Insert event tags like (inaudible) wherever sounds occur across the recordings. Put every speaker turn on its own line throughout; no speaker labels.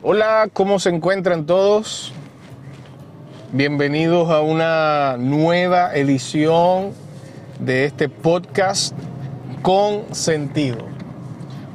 Hola, ¿cómo se encuentran todos? Bienvenidos a una nueva edición de este podcast con sentido.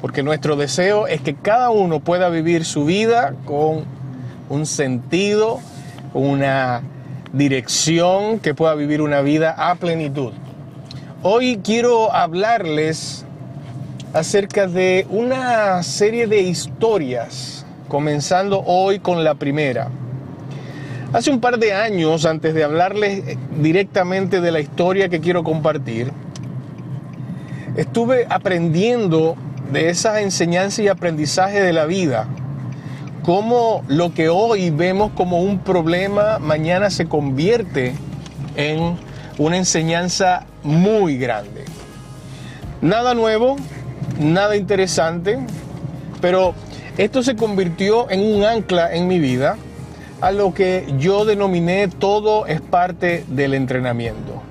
Porque nuestro deseo es que cada uno pueda vivir su vida con un sentido, una dirección, que pueda vivir una vida a plenitud. Hoy quiero hablarles acerca de una serie de historias, comenzando hoy con la primera. Hace un par de años, antes de hablarles directamente de la historia que quiero compartir, estuve aprendiendo de esa enseñanza y aprendizaje de la vida, cómo lo que hoy vemos como un problema mañana se convierte en una enseñanza muy grande. Nada nuevo, nada interesante, pero esto se convirtió en un ancla en mi vida a lo que yo denominé todo es parte del entrenamiento.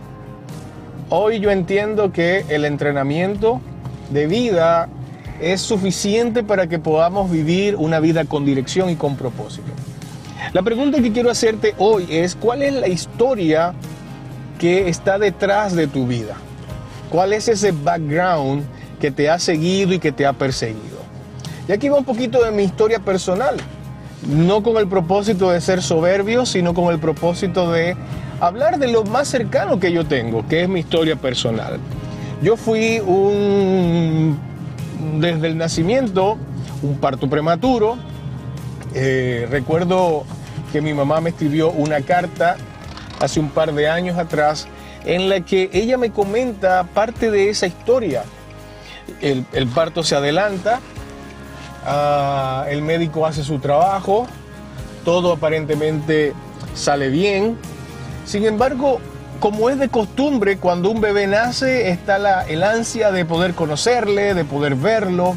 Hoy yo entiendo que el entrenamiento de vida es suficiente para que podamos vivir una vida con dirección y con propósito. La pregunta que quiero hacerte hoy es, ¿cuál es la historia que está detrás de tu vida? ¿Cuál es ese background que te ha seguido y que te ha perseguido. Y aquí va un poquito de mi historia personal, no con el propósito de ser soberbio, sino con el propósito de hablar de lo más cercano que yo tengo, que es mi historia personal. Yo fui un, desde el nacimiento, un parto prematuro. Eh, recuerdo que mi mamá me escribió una carta hace un par de años atrás en la que ella me comenta parte de esa historia el, parto se adelanta, ah, el médico hace su trabajo, todo aparentemente sale bien. Sin embargo, como es de costumbre, cuando un bebé nace está la, el ansia de poder conocerle, de poder verlo.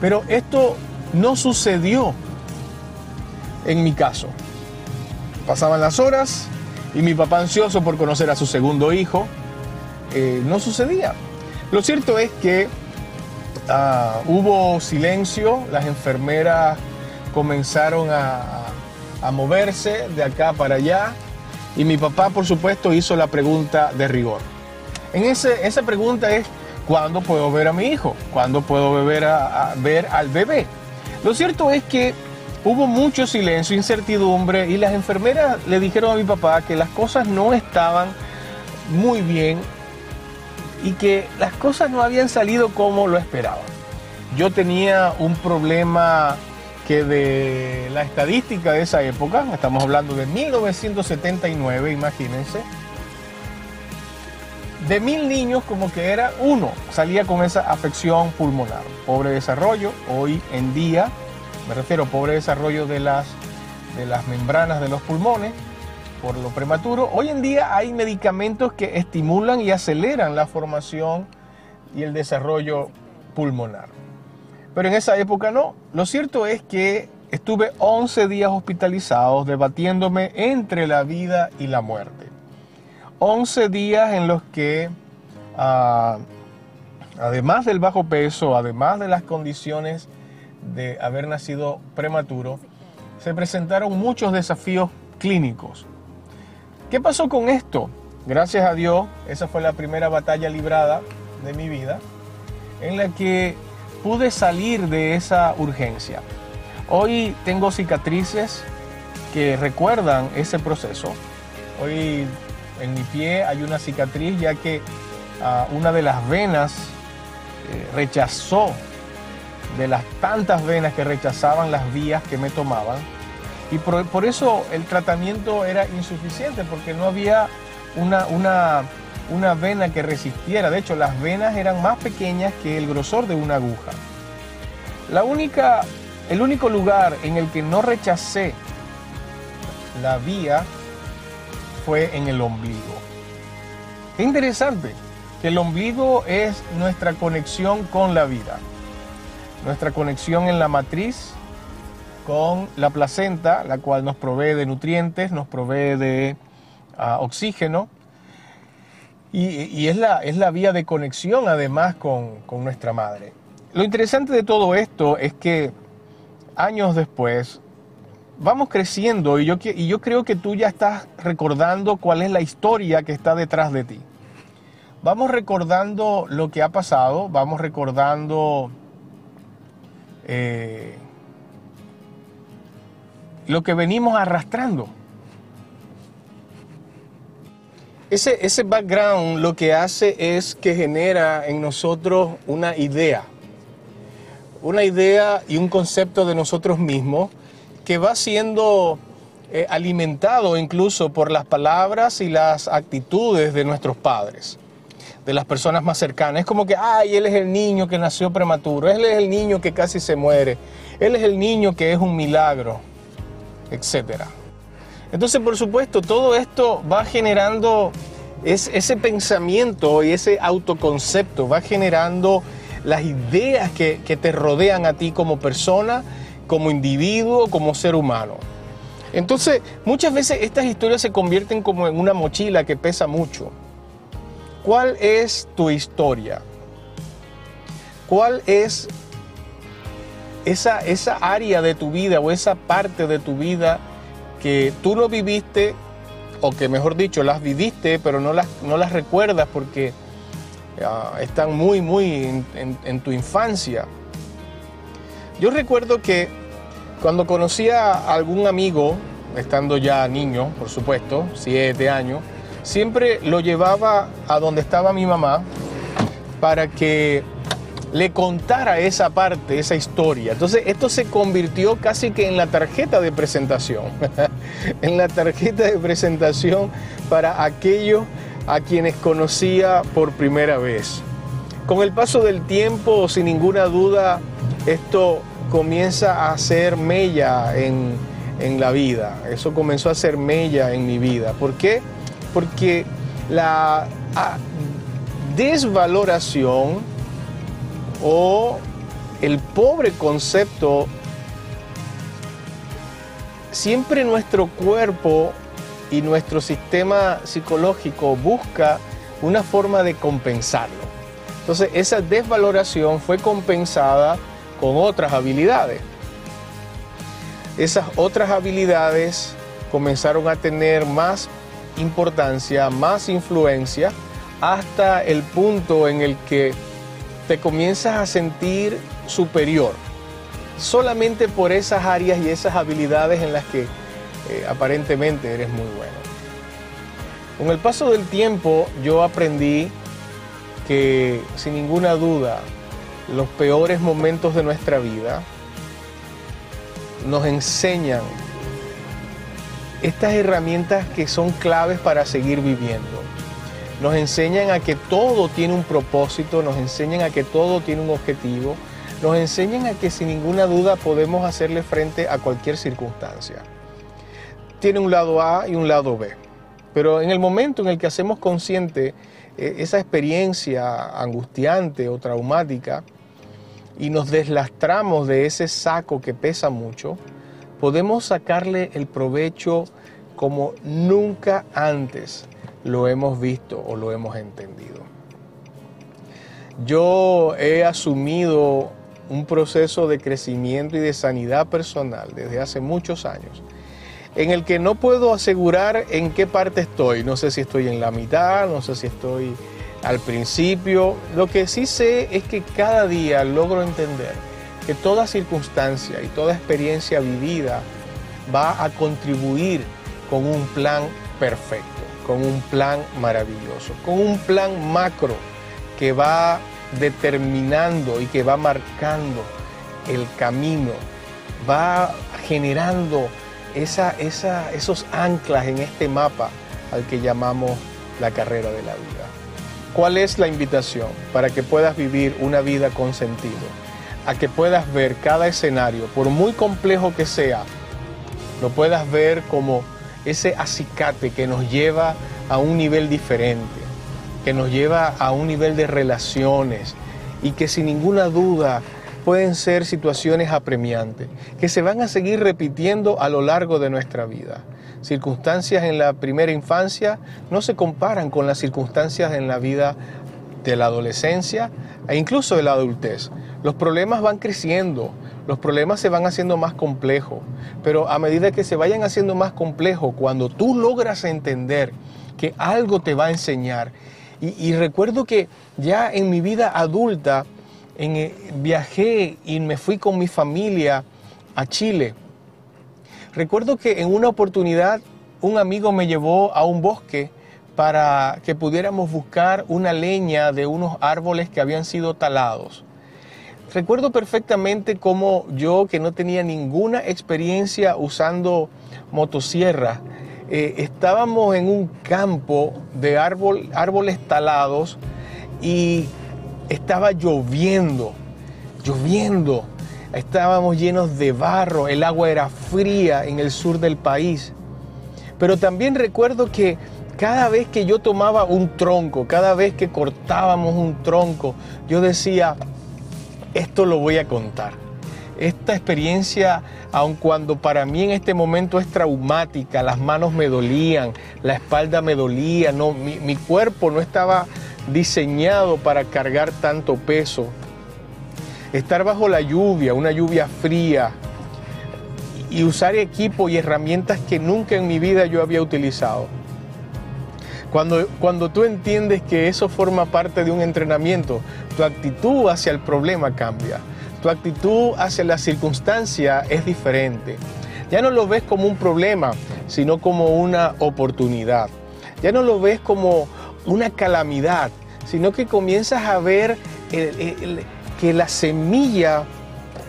Pero esto no sucedió en mi caso. Pasaban las horas y mi papá ansioso por conocer a su segundo hijo, eh, no sucedía. Lo cierto es que ah, hubo silencio, las enfermeras comenzaron a, moverse de acá para allá y mi papá por supuesto hizo la pregunta de rigor. En ese, esa pregunta es, ¿cuándo puedo ver a mi hijo? ¿Cuándo puedo ver, a, ver al bebé? Lo cierto es que hubo mucho silencio, incertidumbre y las enfermeras le dijeron a mi papá que las cosas no estaban muy bien y que las cosas no habían salido como lo esperaba. Yo tenía un problema que de la estadística de esa época, estamos hablando de 1979, imagínense, de mil niños como que era uno, salía con esa afección pulmonar. Pobre desarrollo, hoy en día, me refiero pobre desarrollo de las, de las membranas de los pulmones, por lo prematuro. Hoy en día hay medicamentos que estimulan y aceleran la formación y el desarrollo pulmonar. Pero en esa época no. Lo cierto es que estuve 11 días hospitalizados debatiéndome entre la vida y la muerte. 11 días en los que, ah, además del bajo peso, además de las condiciones de haber nacido prematuro, se presentaron muchos desafíos clínicos ¿Qué pasó con esto? Gracias a Dios, esa fue la primera batalla librada de mi vida en la que pude salir de esa urgencia. Hoy tengo cicatrices que recuerdan ese proceso. Hoy en mi pie hay una cicatriz ya que ah, una de las venas eh, rechazó, de las tantas venas que rechazaban las vías que me tomaban, y por, eso el tratamiento era insuficiente, porque no había una, una, una vena que resistiera. De hecho, las venas eran más pequeñas que el grosor de una aguja. La única, el único lugar en el que no rechacé la vía fue en el ombligo. Qué interesante que el ombligo es nuestra conexión con la vida, nuestra conexión en la matriz con la placenta, la cual nos provee de nutrientes, nos provee de ah, oxígeno y, es, la, es, la, vía de conexión además con, nuestra madre. Lo interesante de todo esto es que años después, vamos creciendo y yo, y yo creo que tú ya estás recordando cuál es la historia que está detrás de ti. Vamos recordando lo que ha pasado, vamos recordando eh, lo que venimos arrastrando. Ese, ese background lo que hace es que genera en nosotros una idea, una idea y un concepto de nosotros mismos que va siendo eh, alimentado incluso por las palabras y las actitudes de nuestros padres, de las personas más cercanas. Es como que, ay, él es el niño que nació prematuro, él es el niño que casi se muere, él es el niño que es un milagro, etcétera. Entonces, por supuesto, todo esto va generando ese pensamiento y ese autoconcepto, va generando las ideas que, que te rodean a ti como persona, como individuo, como ser humano. Entonces, muchas veces estas historias se convierten como en una mochila que pesa mucho. ¿Cuál es tu historia? ¿Cuál es esa, esa área de tu vida o esa parte de tu vida que tú no viviste, o que mejor dicho, las viviste, pero no las, no las recuerdas porque ah, están muy, muy en, tu infancia. Yo recuerdo que cuando conocía a algún amigo, estando ya niño, por supuesto, siete años, siempre lo llevaba a donde estaba mi mamá para que le contara esa parte, esa historia. Entonces esto se convirtió casi que en la tarjeta de presentación, (laughs) en la tarjeta de presentación para aquellos a quienes conocía por primera vez. Con el paso del tiempo, sin ninguna duda, esto comienza a hacer mella en, en la vida. Eso comenzó a hacer mella en mi vida. ¿Por qué? Porque la desvaloración o el pobre concepto, siempre nuestro cuerpo y nuestro sistema psicológico busca una forma de compensarlo. Entonces esa desvaloración fue compensada con otras habilidades. Esas otras habilidades comenzaron a tener más importancia, más influencia, hasta el punto en el que te comienzas a sentir superior, solamente por esas áreas y esas habilidades en las que eh, aparentemente eres muy bueno. Con el paso del tiempo yo aprendí que sin ninguna duda los peores momentos de nuestra vida nos enseñan estas herramientas que son claves para seguir viviendo nos enseñan a que todo tiene un propósito, nos enseñan a que todo tiene un objetivo, nos enseñan a que sin ninguna duda podemos hacerle frente a cualquier circunstancia. Tiene un lado A y un lado B, pero en el momento en el que hacemos consciente eh, esa experiencia angustiante o traumática y nos deslastramos de ese saco que pesa mucho, podemos sacarle el provecho como nunca antes lo hemos visto o lo hemos entendido. Yo he asumido un proceso de crecimiento y de sanidad personal desde hace muchos años, en el que no puedo asegurar en qué parte estoy. No sé si estoy en la mitad, no sé si estoy al principio. Lo que sí sé es que cada día logro entender que toda circunstancia y toda experiencia vivida va a contribuir con un plan perfecto con un plan maravilloso, con un plan macro que va determinando y que va marcando el camino, va generando esa, esos anclas en este mapa al que llamamos la carrera de la vida. ¿Cuál es la invitación para que puedas vivir una vida con sentido? A que puedas ver cada escenario, por muy complejo que sea, lo puedas ver como ese acicate que nos lleva a un nivel diferente, que nos lleva a un nivel de relaciones y que sin ninguna duda pueden ser situaciones apremiantes, que se van a seguir repitiendo a lo largo de nuestra vida. Circunstancias en la primera infancia no se comparan con las circunstancias en la vida de la adolescencia e incluso de la adultez. Los problemas van creciendo, los problemas se van haciendo más complejos, pero a medida que se vayan haciendo más complejos, cuando tú logras entender que algo te va a enseñar, y, recuerdo que ya en mi vida adulta eh, viajé y me fui con mi familia a Chile. Recuerdo que en una oportunidad un amigo me llevó a un bosque para que pudiéramos buscar una leña de unos árboles que habían sido talados. Recuerdo perfectamente cómo yo, que no tenía ninguna experiencia usando motosierra, eh, estábamos en un campo de árbol, árboles talados y estaba lloviendo, lloviendo. Estábamos llenos de barro, el agua era fría en el sur del país. Pero también recuerdo que cada vez que yo tomaba un tronco, cada vez que cortábamos un tronco, yo decía, esto lo voy a contar. Esta experiencia, aun cuando para mí en este momento es traumática, las manos me dolían, la espalda me dolía, no, mi, mi cuerpo no estaba diseñado para cargar tanto peso. Estar bajo la lluvia, una lluvia fría, y usar equipo y herramientas que nunca en mi vida yo había utilizado cuando, cuando tú entiendes que eso forma parte de un entrenamiento, tu actitud hacia el problema cambia. Tu actitud hacia la circunstancia es diferente. Ya no lo ves como un problema, sino como una oportunidad. Ya no lo ves como una calamidad, sino que comienzas a ver que la semilla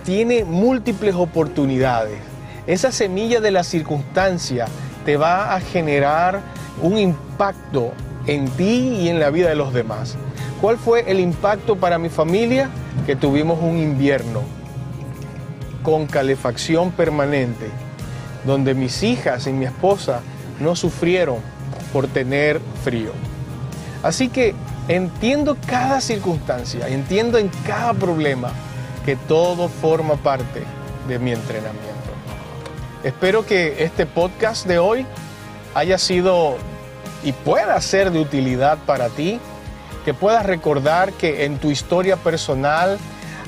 tiene múltiples oportunidades. Esa semilla de la circunstancia te va a generar un impacto en ti y en la vida de los demás. ¿Cuál fue el impacto para mi familia? Que tuvimos un invierno con calefacción permanente, donde mis hijas y mi esposa no sufrieron por tener frío. Así que entiendo cada circunstancia, entiendo en cada problema que todo forma parte de mi entrenamiento. Espero que este podcast de hoy haya sido y pueda ser de utilidad para ti, que puedas recordar que en tu historia personal,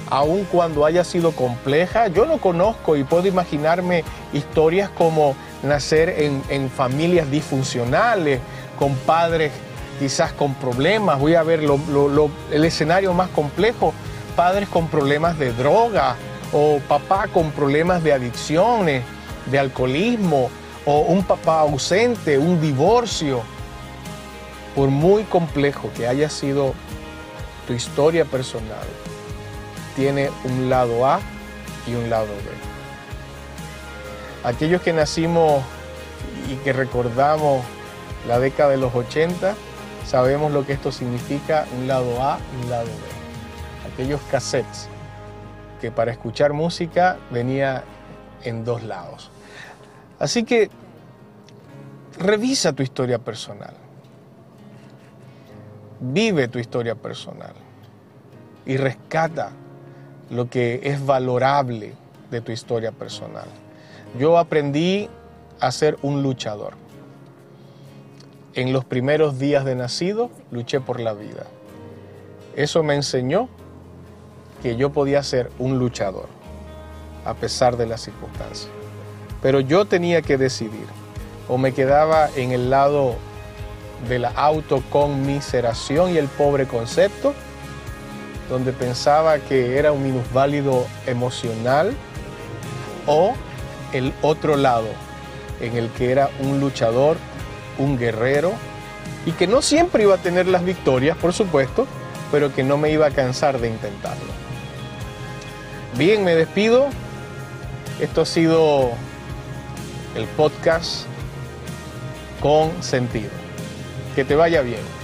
aun cuando haya sido compleja, yo no conozco y puedo imaginarme historias como nacer en, familias disfuncionales, con padres quizás con problemas, voy a ver el escenario más complejo, padres con problemas de droga o papá con problemas de adicciones, de alcoholismo, o un papá ausente, un divorcio por muy complejo que haya sido tu historia personal, tiene un lado A y un lado B. Aquellos que nacimos y que recordamos la década de los 80, sabemos lo que esto significa, un lado A y un lado B. Aquellos cassettes que para escuchar música venía en dos lados. Así que revisa tu historia personal vive tu historia personal y rescata lo que es valorable de tu historia personal. Yo aprendí a ser un luchador. En los primeros días de nacido luché por la vida. Eso me enseñó que yo podía ser un luchador a pesar de las circunstancias. Pero yo tenía que decidir o me quedaba en el lado de la autoconmiseración y el pobre concepto, donde pensaba que era un minusválido emocional, o el otro lado, en el que era un luchador, un guerrero, y que no siempre iba a tener las victorias, por supuesto, pero que no me iba a cansar de intentarlo. Bien, me despido. Esto ha sido el podcast con sentido. Que te vaya bien.